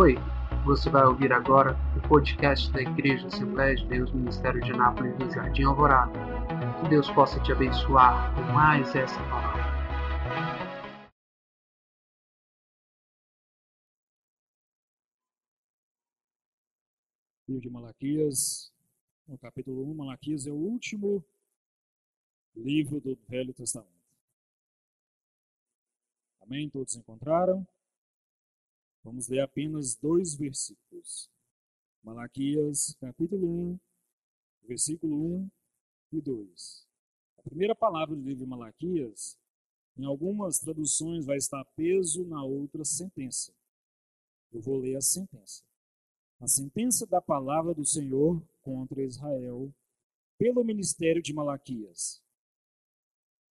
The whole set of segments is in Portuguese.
Oi, você vai ouvir agora o podcast da Igreja Assembleia de Deus Ministério de Nápoles do Jardim Alvorada. Que Deus possa te abençoar com mais essa palavra. Livro de Malaquias, no capítulo 1, Malaquias é o último livro do Velho Testamento. Amém? Todos encontraram? Vamos ler apenas dois versículos. Malaquias, capítulo 1, versículo 1 e 2. A primeira palavra do livro de Malaquias, em algumas traduções, vai estar peso, na outra, sentença. Eu vou ler a sentença. A sentença da palavra do Senhor contra Israel, pelo ministério de Malaquias.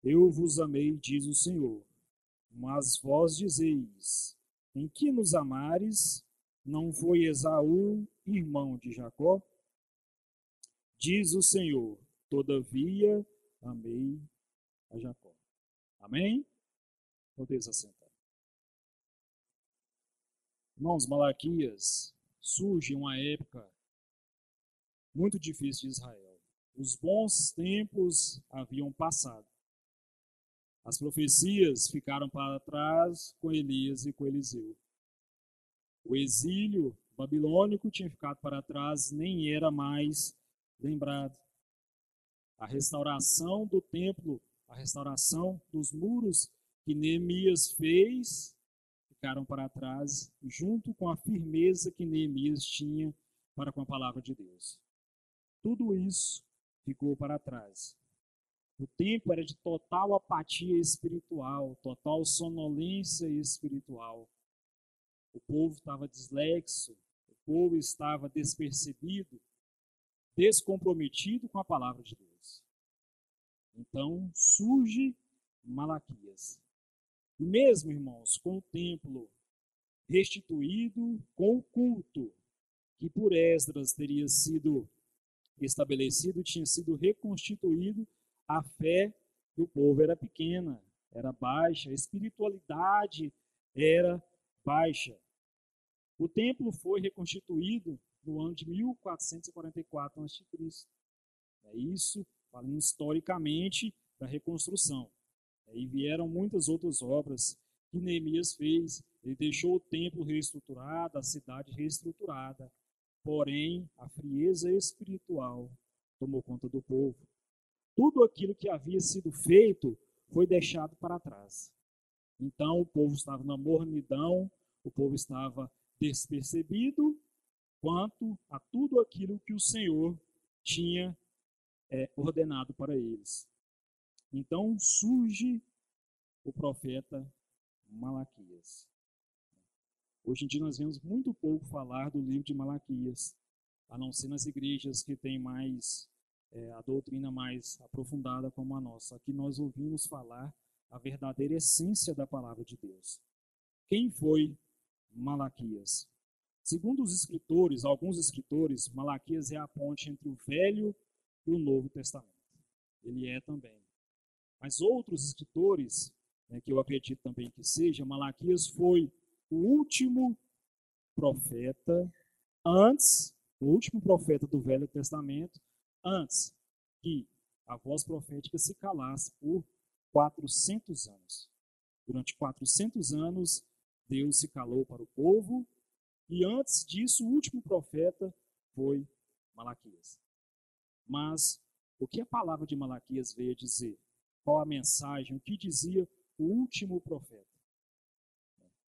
Eu vos amei, diz o Senhor, mas vós dizeis: em que nos amares, não foi Esaú irmão de Jacó? Diz o Senhor, todavia amei a Jacó. Amém? Podeis assentar. Irmãos, Malaquias surge uma época muito difícil de Israel. Os bons tempos haviam passado. As profecias ficaram para trás com Elias e com Eliseu. O exílio babilônico tinha ficado para trás, nem era mais lembrado. A restauração do templo, a restauração dos muros que Neemias fez, ficaram para trás, junto com a firmeza que Neemias tinha para com a palavra de Deus. Tudo isso ficou para trás. O tempo era de total apatia espiritual, total sonolência espiritual. O povo estava dislexo, o povo estava despercebido, descomprometido com a palavra de Deus. Então surge Malaquias. E mesmo, irmãos, com o templo restituído, com o culto que por Esdras teria sido estabelecido, tinha sido reconstituído, a fé do povo era pequena, era baixa, a espiritualidade era baixa. O templo foi reconstituído no ano de 1444 a.C. É isso, falando historicamente da reconstrução. Aí vieram muitas outras obras que Neemias fez. Ele deixou o templo reestruturado, a cidade reestruturada. Porém, a frieza espiritual tomou conta do povo tudo aquilo que havia sido feito foi deixado para trás. Então o povo estava na mornidão, o povo estava despercebido quanto a tudo aquilo que o Senhor tinha é, ordenado para eles. Então surge o profeta Malaquias. Hoje em dia nós vemos muito pouco falar do livro de Malaquias, a não ser nas igrejas que têm mais é, a doutrina mais aprofundada como a nossa. Aqui nós ouvimos falar a verdadeira essência da palavra de Deus. Quem foi Malaquias? Segundo os escritores, alguns escritores, Malaquias é a ponte entre o Velho e o Novo Testamento. Ele é também. Mas outros escritores, né, que eu acredito também que seja, Malaquias foi o último profeta antes, o último profeta do Velho Testamento antes que a voz profética se calasse por 400 anos. Durante 400 anos, Deus se calou para o povo, e antes disso, o último profeta foi Malaquias. Mas o que a palavra de Malaquias veio dizer? Qual a mensagem? O que dizia o último profeta?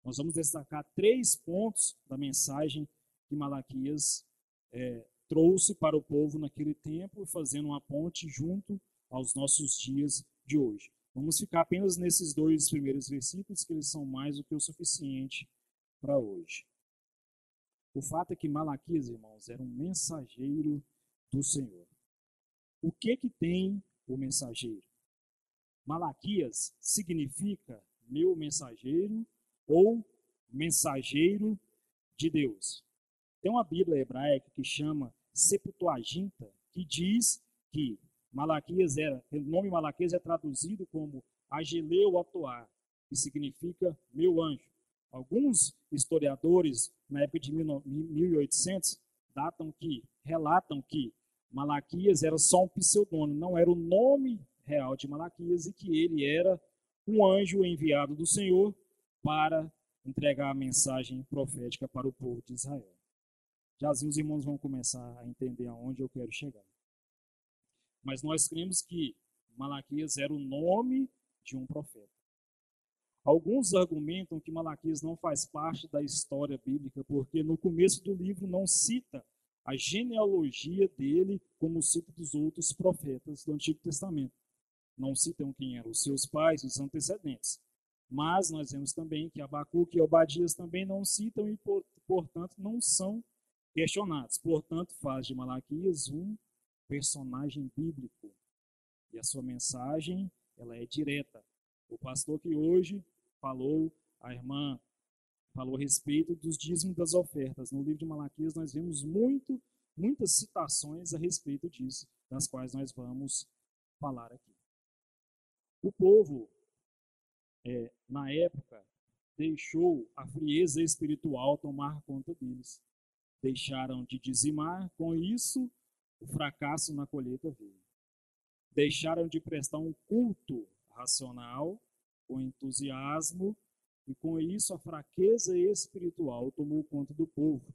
Nós vamos destacar três pontos da mensagem que Malaquias é, trouxe para o povo naquele tempo, fazendo uma ponte junto aos nossos dias de hoje. Vamos ficar apenas nesses dois primeiros versículos, que eles são mais do que o suficiente para hoje. O fato é que Malaquias, irmãos, era um mensageiro do Senhor. O que que tem o mensageiro? Malaquias significa meu mensageiro ou mensageiro de Deus. Tem uma Bíblia hebraica que chama Septuaginta, que diz que Malaquias era, o nome Malaquias é traduzido como Ageleu Atoar, que significa meu anjo. Alguns historiadores, na época de 1800, datam que, relatam que Malaquias era só um pseudônimo, não era o nome real de Malaquias e que ele era um anjo enviado do Senhor para entregar a mensagem profética para o povo de Israel. Já assim os irmãos vão começar a entender aonde eu quero chegar. Mas nós cremos que Malaquias era o nome de um profeta. Alguns argumentam que Malaquias não faz parte da história bíblica, porque no começo do livro não cita a genealogia dele como cita dos outros profetas do Antigo Testamento. Não citam quem eram os seus pais, os antecedentes. Mas nós vemos também que Abacuque e Obadias também não citam e, portanto, não são questionados. Portanto, faz de Malaquias um personagem bíblico. E a sua mensagem, ela é direta. O pastor que hoje falou, a irmã falou a respeito dos dízimos das ofertas. No livro de Malaquias nós vemos muito, muitas citações a respeito disso, das quais nós vamos falar aqui. O povo, é, na época, deixou a frieza espiritual tomar conta deles. Deixaram de dizimar, com isso, o fracasso na colheita veio. Deixaram de prestar um culto racional, com entusiasmo, e com isso a fraqueza espiritual tomou conta do povo.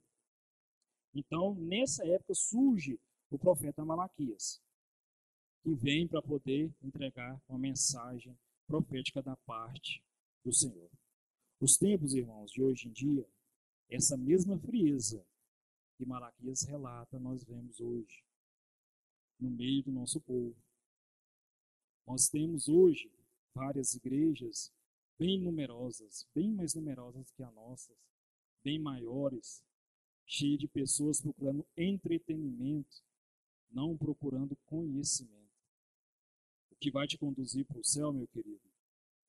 Então, nessa época surge o profeta Malaquias, que vem para poder entregar uma mensagem profética da parte do Senhor. Os tempos, irmãos, de hoje em dia, essa mesma frieza que Malaquias relata, nós vemos hoje no meio do nosso povo. Nós temos hoje várias igrejas bem numerosas, bem mais numerosas que as nossas, bem maiores, cheias de pessoas procurando entretenimento, não procurando conhecimento. O que vai te conduzir para o céu, meu querido,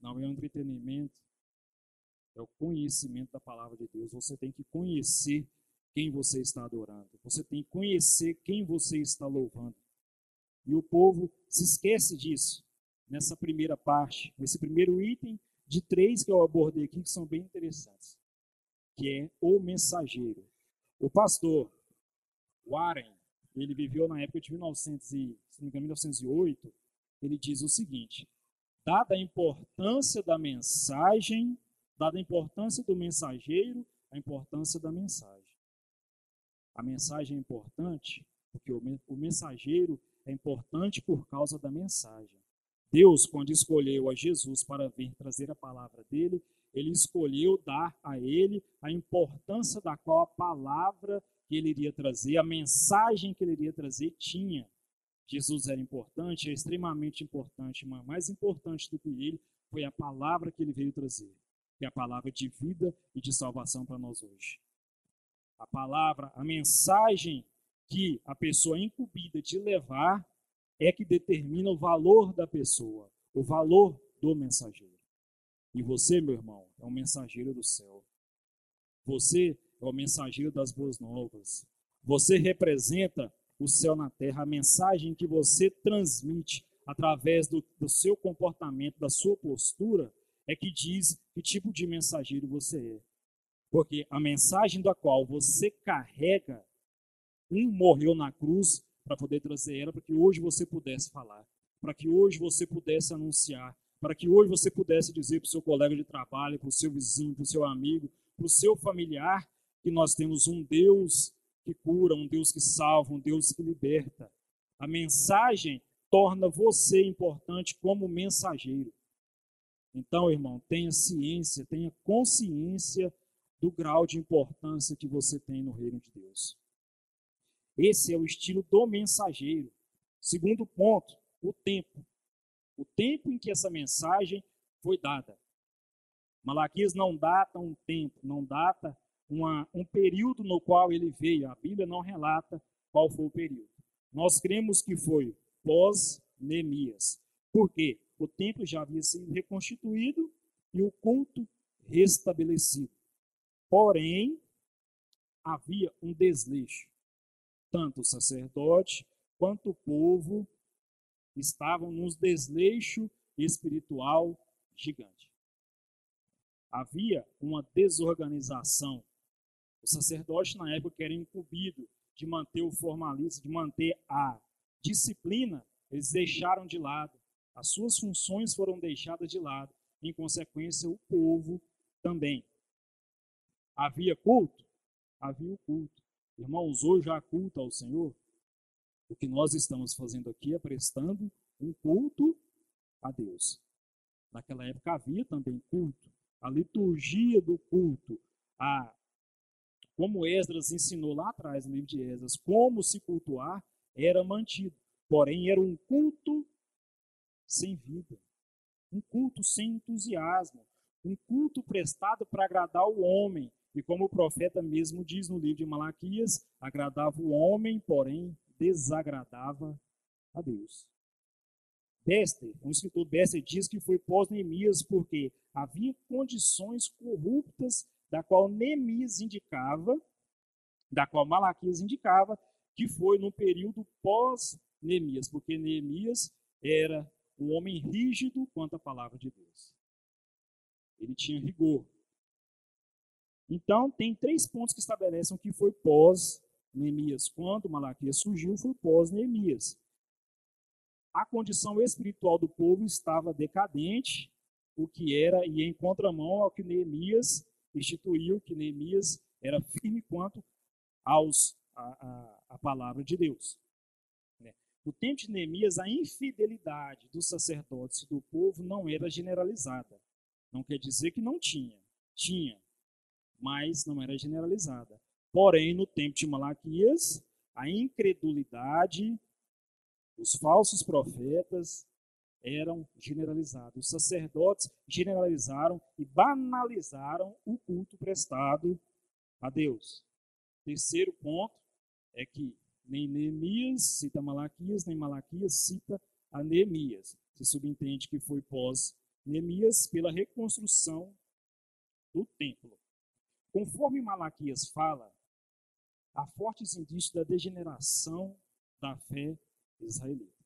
não é o entretenimento, é o conhecimento da palavra de Deus. Você tem que conhecer quem você está adorando. Você tem que conhecer quem você está louvando. E o povo se esquece disso nessa primeira parte, nesse primeiro item de três que eu abordei aqui que são bem interessantes, que é o mensageiro. O pastor Warren, ele viveu na época de 1900 e, 1908, ele diz o seguinte: dada a importância da mensagem, dada a importância do mensageiro, a importância da mensagem. A mensagem é importante porque o mensageiro é importante por causa da mensagem. Deus, quando escolheu a Jesus para vir trazer a palavra dele, ele escolheu dar a ele a importância da qual a palavra que ele iria trazer, a mensagem que ele iria trazer tinha. Jesus era importante, é extremamente importante, mas mais importante do que ele foi a palavra que ele veio trazer, que é a palavra de vida e de salvação para nós hoje. A palavra, a mensagem que a pessoa é incumbida de levar é que determina o valor da pessoa, o valor do mensageiro. E você, meu irmão, é um mensageiro do céu. Você é o mensageiro das boas novas. Você representa o céu na terra, a mensagem que você transmite através do, do seu comportamento, da sua postura, é que diz que tipo de mensageiro você é. Porque a mensagem da qual você carrega um morreu na cruz para poder trazer ela, para que hoje você pudesse falar, para que hoje você pudesse anunciar, para que hoje você pudesse dizer para o seu colega de trabalho, para o seu vizinho, para o seu amigo, para o seu familiar, que nós temos um Deus que cura, um Deus que salva, um Deus que liberta. A mensagem torna você importante como mensageiro. Então, irmão, tenha ciência, tenha consciência do grau de importância que você tem no reino de Deus. Esse é o estilo do mensageiro. Segundo ponto, o tempo. O tempo em que essa mensagem foi dada. Malaquias não data um tempo, não data uma, um período no qual ele veio. A Bíblia não relata qual foi o período. Nós cremos que foi pós-Neemias. Por quê? O templo já havia sido reconstituído e o culto restabelecido. Porém, havia um desleixo tanto o sacerdote quanto o povo estavam num desleixo espiritual gigante. havia uma desorganização. O sacerdote, na época, era incumbido de manter o formalismo, de manter a disciplina, eles deixaram de lado. As suas funções foram deixadas de lado. Em consequência, o povo também. Havia culto? Havia o culto. Irmãos, hoje há culto ao Senhor. O que nós estamos fazendo aqui é prestando um culto a Deus. Naquela época havia também culto. A liturgia do culto, a como Esdras ensinou lá atrás no livro de Esdras, como se cultuar, era mantido. Porém, era um culto sem vida, um culto sem entusiasmo, um culto prestado para agradar o homem. E como o profeta mesmo diz no livro de Malaquias, agradava o homem, porém desagradava a Deus. Bester, um escritor Bester diz que foi pós-Neemias porque havia condições corruptas da qual Neemias indicava, da qual Malaquias indicava, que foi no período pós-Neemias, porque Neemias era um homem rígido quanto à palavra de Deus. Ele tinha rigor. Então, tem três pontos que estabelecem que foi pós-Neemias. Quando Malaquias surgiu, foi pós-Neemias. A condição espiritual do povo estava decadente, o que era e em contramão ao que Neemias instituiu, que Neemias era firme quanto aos a, a, a palavra de Deus. Né? No tempo de Neemias, a infidelidade dos sacerdotes e do povo não era generalizada. Não quer dizer que não tinha. Tinha, mas não era generalizada. Porém, no tempo de Malaquias, a incredulidade, os falsos profetas eram generalizados. Os sacerdotes generalizaram e banalizaram o culto prestado a Deus. Terceiro ponto é que nem Neemias cita Malaquias, nem Malaquias cita a Neemias. Se subentende que foi pós Neemias pela reconstrução do templo. Conforme Malaquias fala, há fortes indícios da degeneração da fé israelita.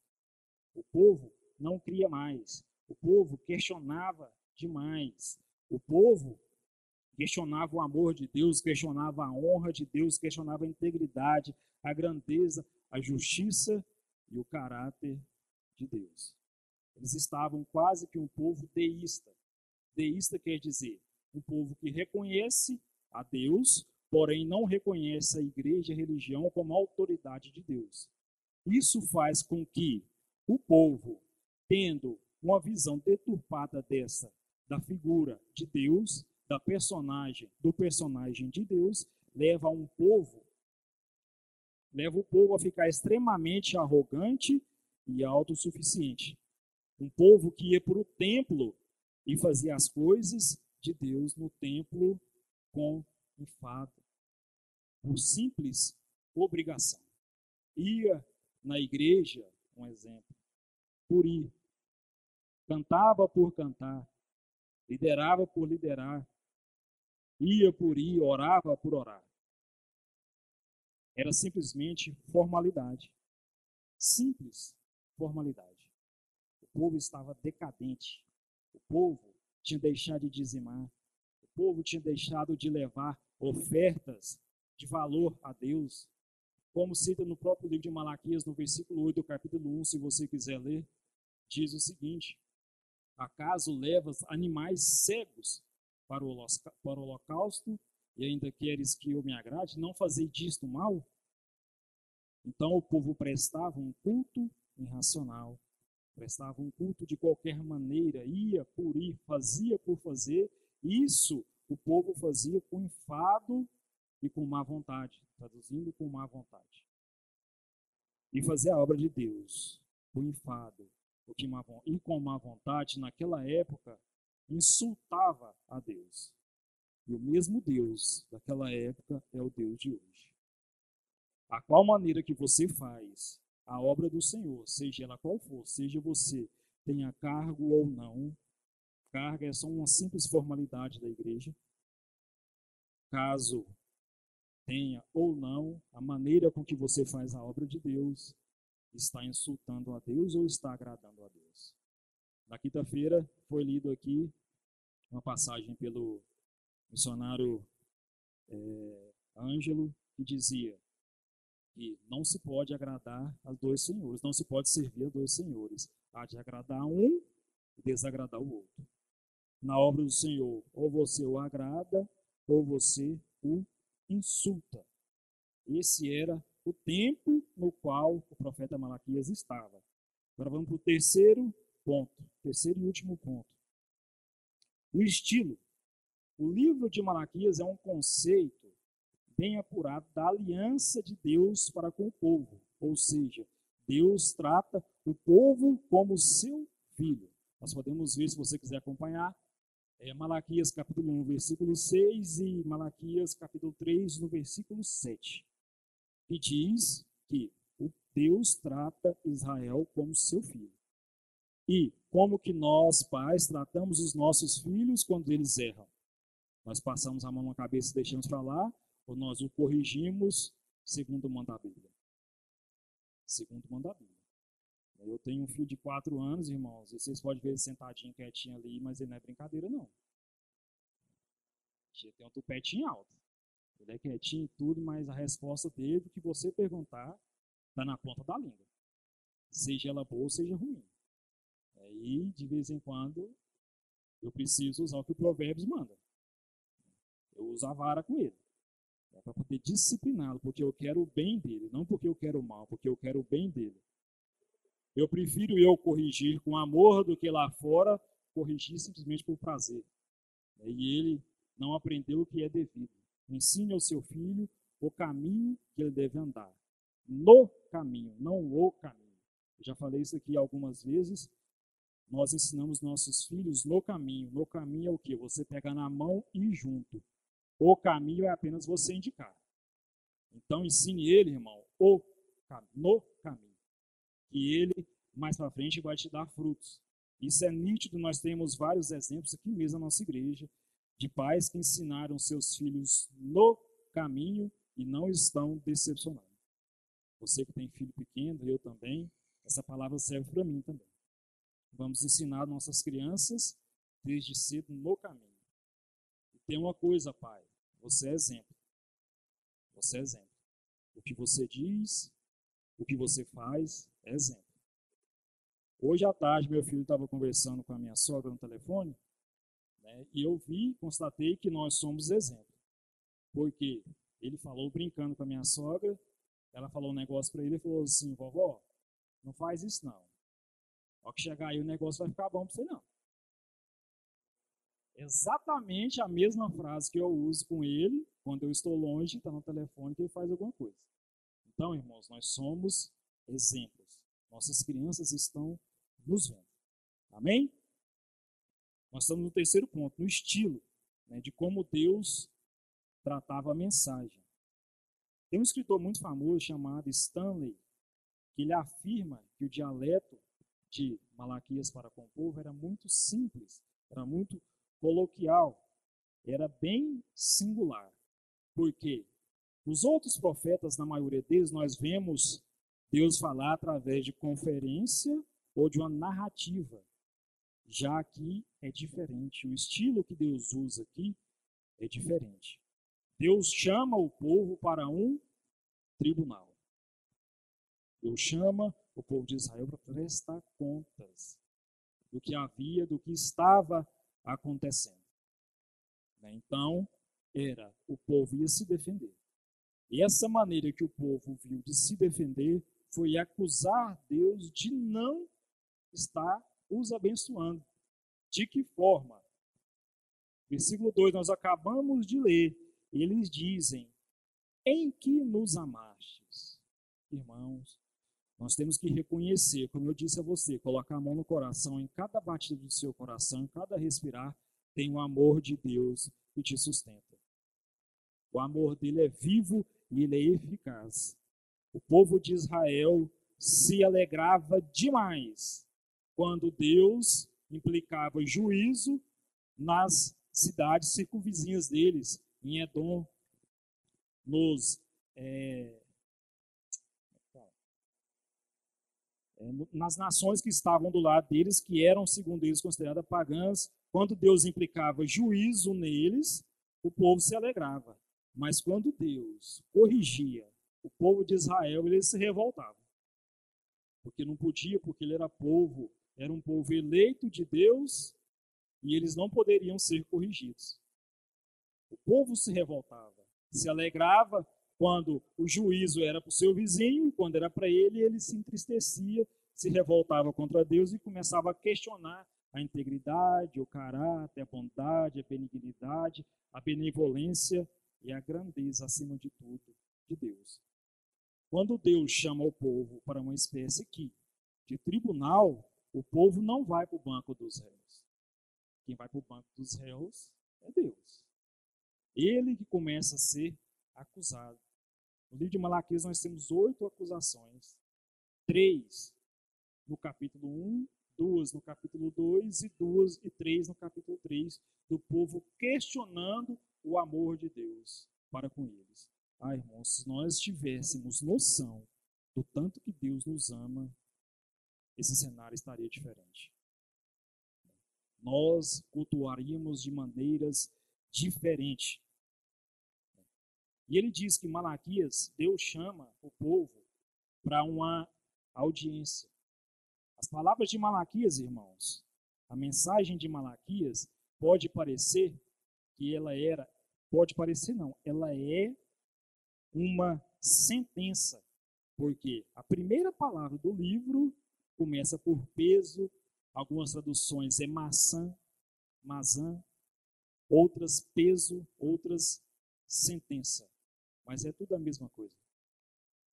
O povo não cria mais. O povo questionava demais. O povo questionava o amor de Deus, questionava a honra de Deus, questionava a integridade, a grandeza, a justiça e o caráter de Deus. Eles estavam quase que um povo deísta. Deísta quer dizer um povo que reconhece a Deus, porém não reconhece a igreja e a religião como autoridade de Deus. Isso faz com que o povo, tendo uma visão deturpada dessa, da figura de Deus, da personagem, do personagem de Deus, leva um povo, leva o povo a ficar extremamente arrogante e autossuficiente. Um povo que ia para o templo e fazia as coisas de Deus no templo com enfado, por simples obrigação. Ia na igreja, um exemplo, por ir. Cantava por cantar, liderava por liderar, ia por ir, orava por orar. Era simplesmente formalidade. Simples formalidade. O povo estava decadente. O povo tinha deixado de dizimar. Povo tinha deixado de levar ofertas de valor a Deus. Como cita no próprio livro de Malaquias, no versículo 8 do capítulo 1, se você quiser ler, diz o seguinte: Acaso levas animais cegos para o holocausto e ainda queres que eu me agrade? Não fazei disto mal? Então o povo prestava um culto irracional, prestava um culto de qualquer maneira, ia por ir, fazia por fazer. Isso o povo fazia com enfado e com má vontade, traduzindo com má vontade. E fazer a obra de Deus com enfado e com má vontade, naquela época, insultava a Deus. E o mesmo Deus daquela época é o Deus de hoje. A qual maneira que você faz a obra do Senhor, seja ela qual for, seja você tenha cargo ou não, carga é só uma simples formalidade da igreja. Caso tenha ou não, a maneira com que você faz a obra de Deus está insultando a Deus ou está agradando a Deus. Na quinta-feira foi lido aqui uma passagem pelo missionário é, Ângelo, que dizia que não se pode agradar a dois senhores, não se pode servir a dois senhores. Há de agradar um e desagradar o outro. Na obra do Senhor, ou você o agrada, ou você o insulta. Esse era o tempo no qual o profeta Malaquias estava. Agora vamos para o terceiro ponto, terceiro e último ponto. O estilo. O livro de Malaquias é um conceito bem apurado da aliança de Deus para com o povo. Ou seja, Deus trata o povo como seu filho. Nós podemos ver, se você quiser acompanhar, é Malaquias capítulo 1, versículo 6 e Malaquias capítulo 3, no versículo 7. Que diz que o Deus trata Israel como seu filho. E como que nós, pais, tratamos os nossos filhos quando eles erram? Nós passamos a mão na cabeça e deixamos para lá, ou nós o corrigimos segundo manda a Bíblia? Segundo manda a Bíblia. Eu tenho um filho de quatro anos, irmãos, e vocês podem ver ele sentadinho, quietinho ali, mas ele não é brincadeira, não. Ele tem um tupetinho alto. Ele é quietinho e tudo, mas a resposta dele, que você perguntar, está na ponta da língua. Seja ela boa, seja ruim. Aí, de vez em quando, eu preciso usar o que o Provérbios manda. Eu uso a vara com ele. É para poder discipliná-lo, porque eu quero o bem dele, não porque eu quero o mal, porque eu quero o bem dele. Eu prefiro eu corrigir com amor do que lá fora corrigir simplesmente por prazer. E ele não aprendeu o que é devido. Ensine ao seu filho o caminho que ele deve andar. No caminho, não o caminho. Eu já falei isso aqui algumas vezes. Nós ensinamos nossos filhos no caminho. No caminho é o que? Você pega na mão e junto. O caminho é apenas você indicar. Então ensine ele, irmão, o no caminho. E ele mais para frente vai te dar frutos. Isso é nítido, nós temos vários exemplos aqui mesmo na nossa igreja de pais que ensinaram seus filhos no caminho e não estão decepcionando. Você que tem filho pequeno, eu também, essa palavra serve para mim também. Vamos ensinar nossas crianças desde cedo no caminho. E tem uma coisa, pai, você é exemplo. Você é exemplo. O que você diz, o que você faz, é exemplo. Hoje à tarde, meu filho estava conversando com a minha sogra no telefone, né, e eu vi, constatei que nós somos exemplo. Porque ele falou brincando com a minha sogra, ela falou um negócio para ele e falou assim: vovó, não faz isso não. Ao que chegar aí o negócio vai ficar bom para você não. Exatamente a mesma frase que eu uso com ele quando eu estou longe, está no telefone, que ele faz alguma coisa. Então, irmãos, nós somos exemplos. Nossas crianças estão nos vendo. Amém? Nós estamos no terceiro ponto, no estilo né, de como Deus tratava a mensagem. Tem um escritor muito famoso chamado Stanley, que ele afirma que o dialeto de Malaquias para com o povo era muito simples, era muito coloquial, era bem singular. Porque os outros profetas, na maioria deles, nós vemos Deus falar através de conferência ou de uma narrativa. Já aqui é diferente. O estilo que Deus usa aqui é diferente. Deus chama o povo para um tribunal. Deus chama o povo de Israel para prestar contas do que havia, do que estava acontecendo. Né? Então, era o povo ia se defender. E essa maneira que o povo viu de se defender foi acusar Deus de não estar os abençoando. De que forma? Versículo 2, nós acabamos de ler. Eles dizem: Em que nos amastes? Irmãos, nós temos que reconhecer, como eu disse a você, colocar a mão no coração, em cada batida do seu coração, em cada respirar, tem o amor de Deus que te sustenta. O amor dele é vivo ele é eficaz. O povo de Israel se alegrava demais quando Deus implicava juízo nas cidades circunvizinhas deles, em Edom, nos é, É, nas nações que estavam do lado deles, que eram, segundo eles, consideradas pagãs, quando Deus implicava juízo neles, o povo se alegrava. Mas quando Deus corrigia o povo de Israel, eles se revoltavam. Porque não podia, porque ele era povo, era um povo eleito de Deus e eles não poderiam ser corrigidos. O povo se revoltava, se alegrava quando o juízo era para o seu vizinho, quando era para ele, ele se entristecia, se revoltava contra Deus e começava a questionar a integridade, o caráter, a bondade, a benignidade, a benevolência e a grandeza, acima de tudo, de Deus. Quando Deus chama o povo para uma espécie aqui de tribunal, o povo não vai para o banco dos réus. Quem vai para o banco dos réus é Deus. Ele que começa a ser acusado. No livro de Malaquias nós temos oito acusações. Três no capítulo 1 duas no capítulo 2 e duas e três no capítulo 3, do povo questionando o amor de Deus para com eles. Ah, irmãos, se nós tivéssemos noção do tanto que Deus nos ama, esse cenário estaria diferente. Nós cultuaríamos de maneiras diferentes. E ele diz que Malaquias, Deus chama o povo para uma audiência. As palavras de Malaquias, irmãos, a mensagem de Malaquias pode parecer que ela era, pode parecer não, ela é uma sentença, porque a primeira palavra do livro começa por peso, algumas traduções é maçã, mazã, outras peso, outras sentença. Mas é tudo a mesma coisa.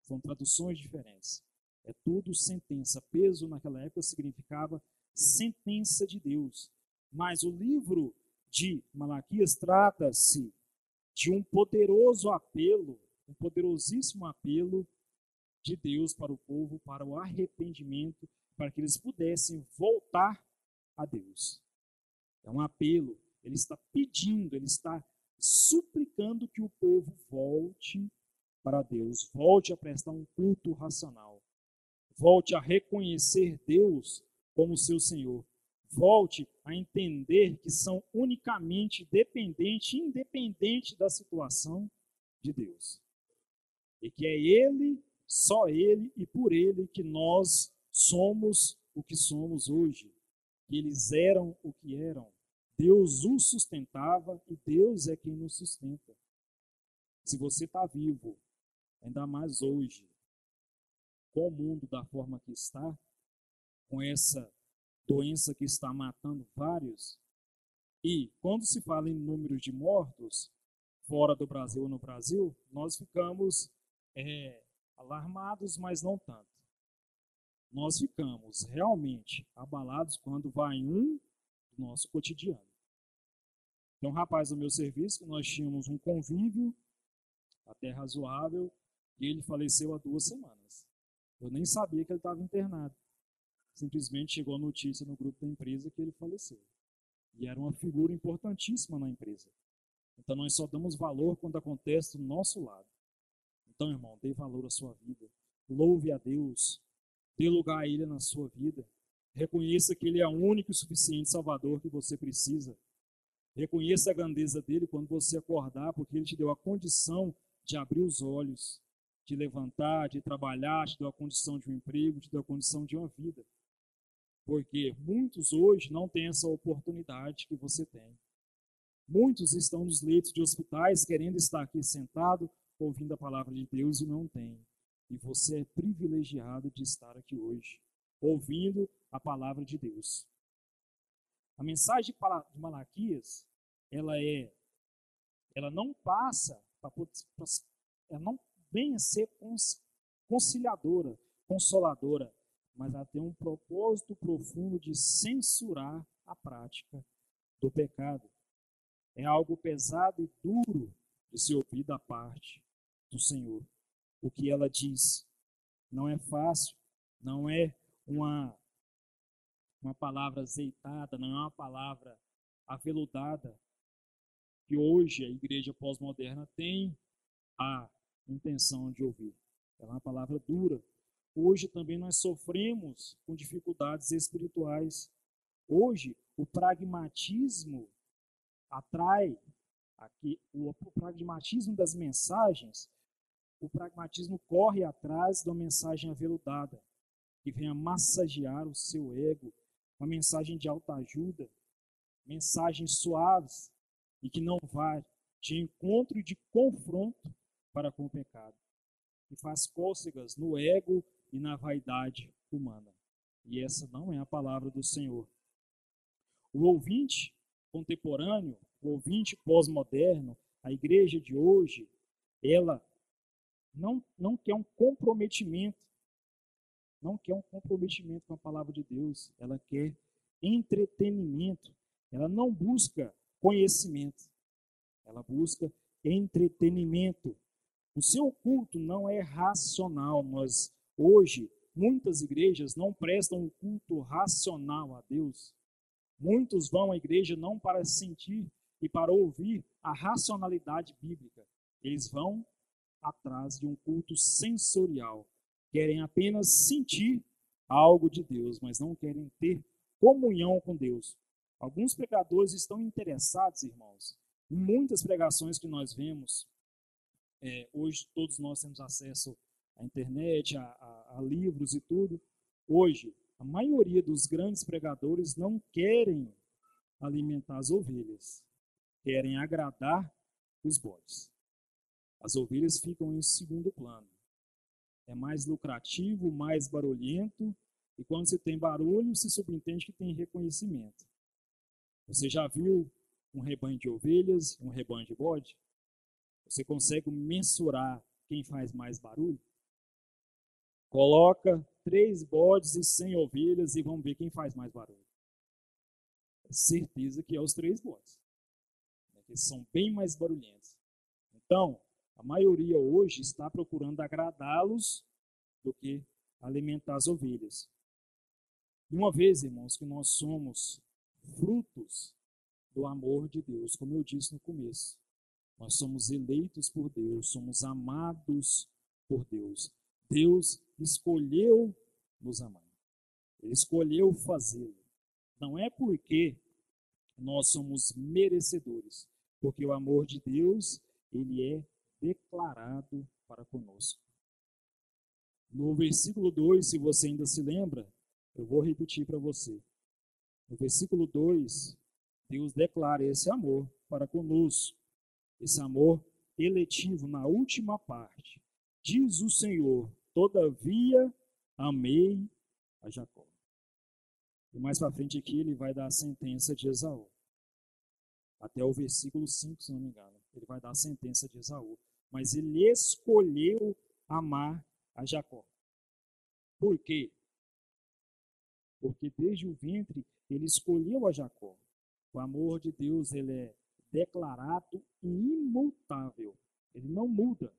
São traduções diferentes. É tudo sentença. Peso naquela época significava sentença de Deus. Mas o livro de Malaquias trata-se de um poderoso apelo, um poderosíssimo apelo de Deus para o povo, para o arrependimento, para que eles pudessem voltar a Deus. É um apelo, ele está pedindo, ele está suplicando que o povo volte para Deus, volte a prestar um culto racional. Volte a reconhecer Deus como seu Senhor. Volte a entender que são unicamente dependentes, independente da situação de Deus. E que é Ele, só Ele e por Ele que nós somos o que somos hoje. Que eles eram o que eram. Deus os sustentava e Deus é quem nos sustenta. Se você está vivo, ainda mais hoje, com o mundo da forma que está, com essa doença que está matando vários. E quando se fala em números de mortos, fora do Brasil ou no Brasil, nós ficamos é, alarmados, mas não tanto. Nós ficamos realmente abalados quando vai um do nosso cotidiano. Tem um rapaz do meu serviço que nós tínhamos um convívio até razoável e ele faleceu há duas semanas. Eu nem sabia que ele estava internado. Simplesmente chegou a notícia no grupo da empresa que ele faleceu. E era uma figura importantíssima na empresa. Então nós só damos valor quando acontece do nosso lado. Então, irmão, dê valor à sua vida. Louve a Deus. Dê lugar a Ele na sua vida. Reconheça que Ele é o único e suficiente Salvador que você precisa. Reconheça a grandeza dele quando você acordar, porque Ele te deu a condição de abrir os olhos de levantar, de trabalhar, te deu a condição de um emprego, te deu a condição de uma vida. Porque muitos hoje não têm essa oportunidade que você tem. Muitos estão nos leitos de hospitais querendo estar aqui sentado, ouvindo a palavra de Deus e não tem. E você é privilegiado de estar aqui hoje, ouvindo a palavra de Deus. A mensagem de Malaquias, ela é, ela não passa, ela não venha ser conciliadora, consoladora, mas ela tem um propósito profundo de censurar a prática do pecado. É algo pesado e duro de se ouvir da parte do Senhor. O que ela diz não é fácil, não é uma, uma palavra azeitada, não é uma palavra aveludada, que hoje a igreja pós-moderna tem a intenção de ouvir. É uma palavra dura. Hoje também nós sofremos com dificuldades espirituais. Hoje, o pragmatismo atrai aqui o, pragmatismo das mensagens, o pragmatismo corre atrás da mensagem aveludada, que a massagear o seu ego, uma mensagem de alta ajuda, mensagens suaves e que não vai de encontro e de confronto para com o pecado, e faz cócegas no ego e na vaidade humana. E essa não é a palavra do Senhor. O ouvinte contemporâneo, o ouvinte pós-moderno, a igreja de hoje, ela não, não quer um comprometimento, não quer um comprometimento com a palavra de Deus, ela quer entretenimento, ela não busca conhecimento, ela busca entretenimento. O seu culto não é racional. Nós, hoje, muitas igrejas não prestam um culto racional a Deus. Muitos vão à igreja não para sentir e para ouvir a racionalidade bíblica. Eles vão atrás de um culto sensorial. Querem apenas sentir algo de Deus, mas não querem ter comunhão com Deus. Alguns pregadores estão interessados, irmãos, em muitas pregações que nós vemos. É, hoje todos nós temos acesso à internet, a, a, a livros e tudo. Hoje, a maioria dos grandes pregadores não querem alimentar as ovelhas, querem agradar os bodes. As ovelhas ficam em segundo plano. É mais lucrativo, mais barulhento, e quando se tem barulho, se subentende que tem reconhecimento. Você já viu um rebanho de ovelhas, um rebanho de bode? Você consegue mensurar quem faz mais barulho? Coloca três bodes e cem ovelhas e vamos ver quem faz mais barulho. É certeza que é os três bodes. Né? Eles são bem mais barulhentos. Então, a maioria hoje está procurando agradá-los do que alimentar as ovelhas. E uma vez, irmãos, que nós somos frutos do amor de Deus, como eu disse no começo, nós somos eleitos por Deus, somos amados por Deus. Deus escolheu nos amar. Ele escolheu fazê-lo. Não é porque nós somos merecedores, porque o amor de Deus, ele é declarado para conosco. No versículo 2, se você ainda se lembra, eu vou repetir para você. No versículo 2, Deus declara esse amor para conosco, esse amor eletivo na última parte. Diz o Senhor: Todavia amei a Jacó. E mais para frente aqui ele vai dar a sentença de Esaú. Até o versículo 5, se não me engano. Ele vai dar a sentença de Esaú mas ele escolheu amar a Jacó. Por quê? Porque desde o ventre ele escolheu a Jacó. O amor de Deus ele é declarado e imutável. Ele não muda.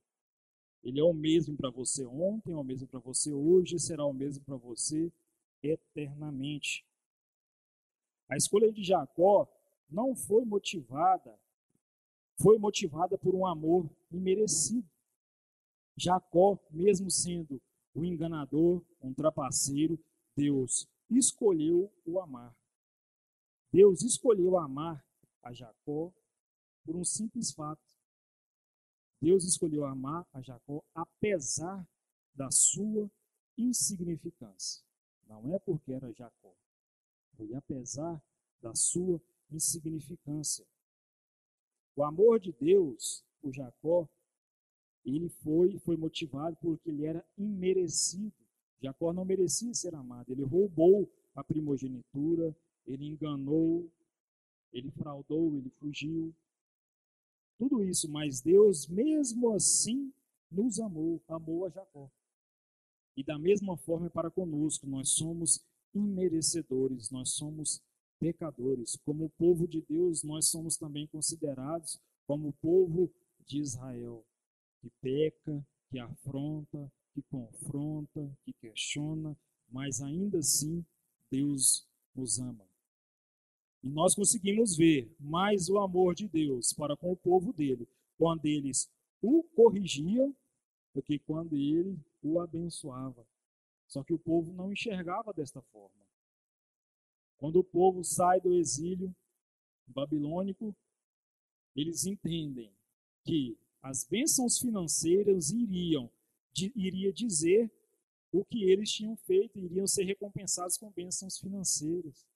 Ele é o mesmo para você ontem, é o mesmo para você hoje, será o mesmo para você eternamente. A escolha de Jacó não foi motivada foi motivada por um amor imerecido. Jacó, mesmo sendo o enganador, um trapaceiro, Deus escolheu o amar. Deus escolheu amar a Jacó por um simples fato. Deus escolheu amar a Jacó apesar da sua insignificância. Não é porque era Jacó, foi apesar da sua insignificância. O amor de Deus por Jacó, ele foi, foi motivado porque ele era imerecido. Jacó não merecia ser amado. Ele roubou a primogenitura, ele enganou, ele fraudou, ele fugiu. Tudo isso, mas Deus, mesmo assim, nos amou, amou a Jacó. E da mesma forma é para conosco, nós somos imerecedores, nós somos pecadores. Como povo de Deus, nós somos também considerados como o povo de Israel, que peca, que afronta, que confronta, que questiona, mas ainda assim Deus nos ama. E nós conseguimos ver mais o amor de Deus para com o povo dele, quando eles o corrigiam, do que quando ele o abençoava. Só que o povo não enxergava desta forma. Quando o povo sai do exílio babilônico, eles entendem que as bênçãos financeiras iriam iria dizer o que eles tinham feito, iriam ser recompensados com bênçãos financeiras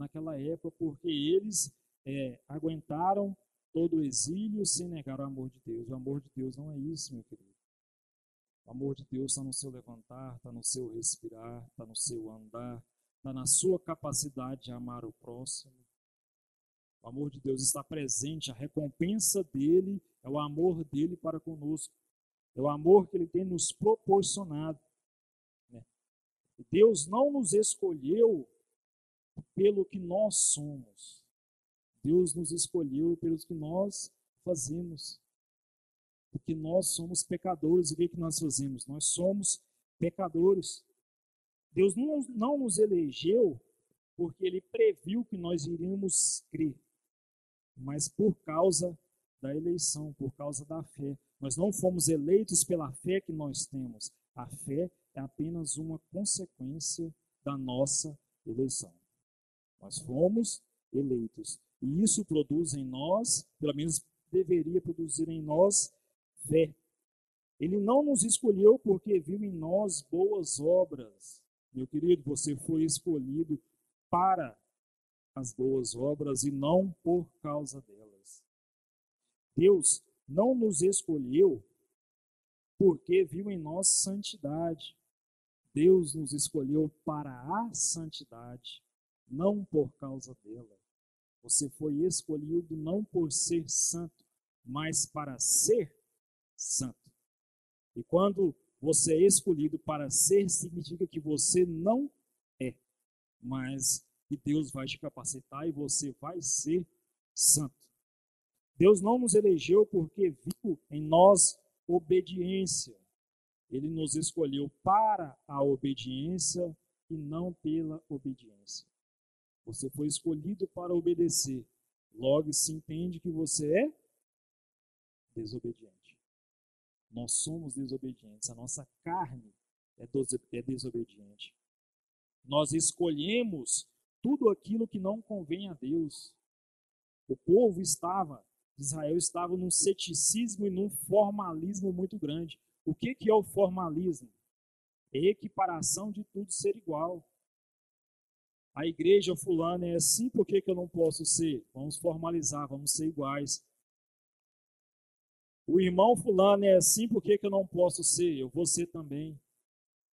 naquela época, porque eles é, aguentaram todo o exílio sem negar o amor de Deus. O amor de Deus não é isso, meu querido. O amor de Deus está no seu levantar, está no seu respirar, está no seu andar, está na sua capacidade de amar o próximo. O amor de Deus está presente, a recompensa dele é o amor dele para conosco. É o amor que ele tem nos proporcionado. Né? Deus não nos escolheu pelo que nós somos. Deus nos escolheu pelos que nós fazemos. Porque nós somos pecadores. O que, é que nós fazemos? Nós somos pecadores. Deus não, não nos elegeu porque ele previu que nós iríamos crer, mas por causa da eleição, por causa da fé. Nós não fomos eleitos pela fé que nós temos. A fé é apenas uma consequência da nossa eleição. Nós fomos eleitos. E isso produz em nós, pelo menos deveria produzir em nós, fé. Ele não nos escolheu porque viu em nós boas obras. Meu querido, você foi escolhido para as boas obras e não por causa delas. Deus não nos escolheu porque viu em nós santidade. Deus nos escolheu para a santidade, não por causa dela. Você foi escolhido não por ser santo, mas para ser santo. E quando você é escolhido para ser, significa que você não é, mas que Deus vai te capacitar e você vai ser santo. Deus não nos elegeu porque viu em nós obediência. Ele nos escolheu para a obediência e não pela obediência. Você foi escolhido para obedecer. Logo se entende que você é desobediente. Nós somos desobedientes. A nossa carne é, é desobediente. Nós escolhemos tudo aquilo que não convém a Deus. O povo estava, Israel estava num ceticismo e num formalismo muito grande. O que, que é o formalismo? É equiparação de tudo ser igual a igreja fulana é assim, por que, que eu não posso ser? Vamos formalizar, vamos ser iguais. O irmão fulano é assim, por que, que eu não posso ser? Eu vou ser também.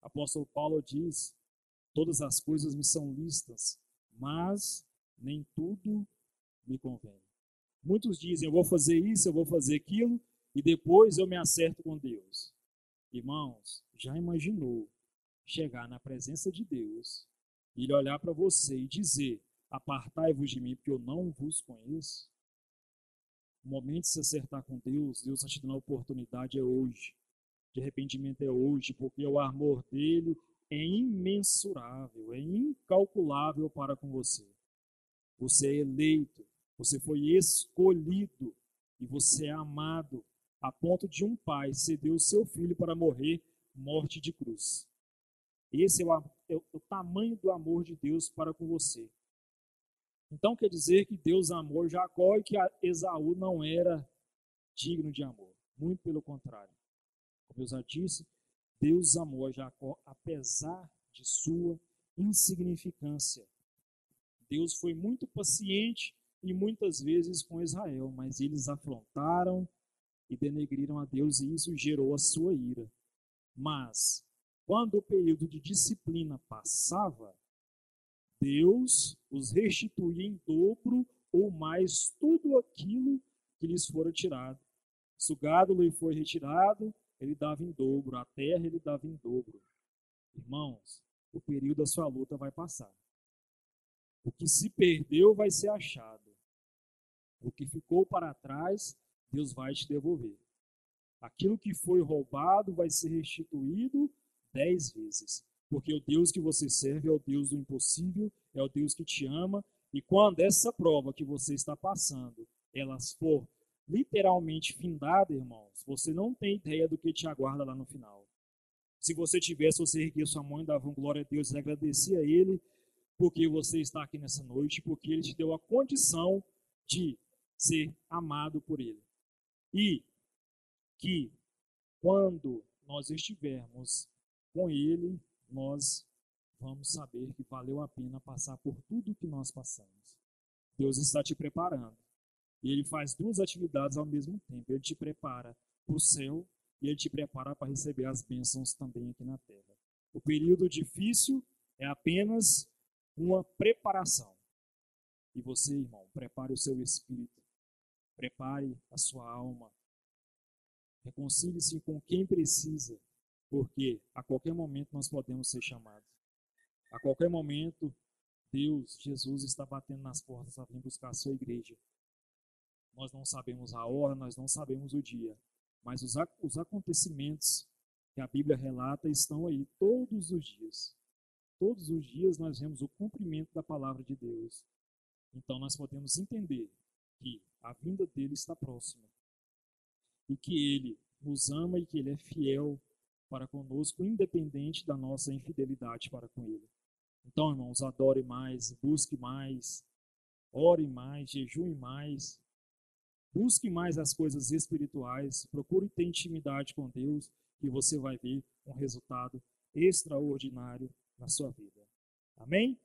Apóstolo Paulo diz: todas as coisas me são listas, mas nem tudo me convém. Muitos dizem: eu vou fazer isso, eu vou fazer aquilo, e depois eu me acerto com Deus. Irmãos, já imaginou chegar na presença de Deus ele olhar para você e dizer: Apartai-vos de mim, porque eu não vos conheço. O momento de se acertar com Deus, Deus está te dando a oportunidade, é hoje. De arrependimento é hoje, porque o amor dele é imensurável, é incalculável para com você. Você é eleito, você foi escolhido e você é amado a ponto de um pai ceder o seu filho para morrer morte de cruz. Esse é o, é o tamanho do amor de Deus para com você. Então quer dizer que Deus amou Jacó e que Esaú não era digno de amor. Muito pelo contrário. Como eu já disse, Deus amou a Jacó apesar de sua insignificância. Deus foi muito paciente e muitas vezes com Israel, mas eles afrontaram e denegriram a Deus e isso gerou a sua ira. Mas quando o período de disciplina passava, Deus os restituía em dobro ou mais tudo aquilo que lhes fora tirado. Se o gado lhe foi retirado, ele dava em dobro, a terra ele dava em dobro. Irmãos, o período da sua luta vai passar. O que se perdeu vai ser achado. O que ficou para trás, Deus vai te devolver. Aquilo que foi roubado vai ser restituído dez vezes. Porque o Deus que você serve é o Deus do impossível, é o Deus que te ama. E quando essa prova que você está passando, elas for literalmente findada, irmãos, você não tem ideia do que te aguarda lá no final. Se você tivesse, você erguia sua mão e dava glória a Deus e agradecia a Ele, porque você está aqui nessa noite, porque Ele te deu a condição de ser amado por Ele. E que quando nós estivermos com Ele, nós vamos saber que valeu a pena passar por tudo que nós passamos. Deus está te preparando. E Ele faz duas atividades ao mesmo tempo. Ele te prepara para o céu e Ele te prepara para receber as bênçãos também aqui na terra. O período difícil é apenas uma preparação. E você, irmão, prepare o seu espírito, prepare a sua alma, reconcilie-se com quem precisa, porque a qualquer momento nós podemos ser chamados. A qualquer momento, Deus, Jesus está batendo nas portas para vir buscar a sua igreja. Nós não sabemos a hora, nós não sabemos o dia, mas os, os acontecimentos que a Bíblia relata estão aí todos os dias. Todos os dias nós vemos o cumprimento da palavra de Deus. Então nós podemos entender que a vinda dele está próxima e que ele nos ama e que ele é fiel para conosco, independente da nossa infidelidade para com ele. Então, irmãos, adore mais, busque mais, ore mais, jejue mais, busque mais as coisas espirituais, procure ter intimidade com Deus e você vai ver um resultado extraordinário na sua vida. Amém?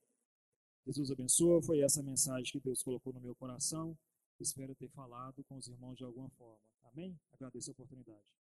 Jesus abençoe. Foi essa mensagem que Deus colocou no meu coração. Espero ter falado com os irmãos de alguma forma. Amém? Agradeço a oportunidade.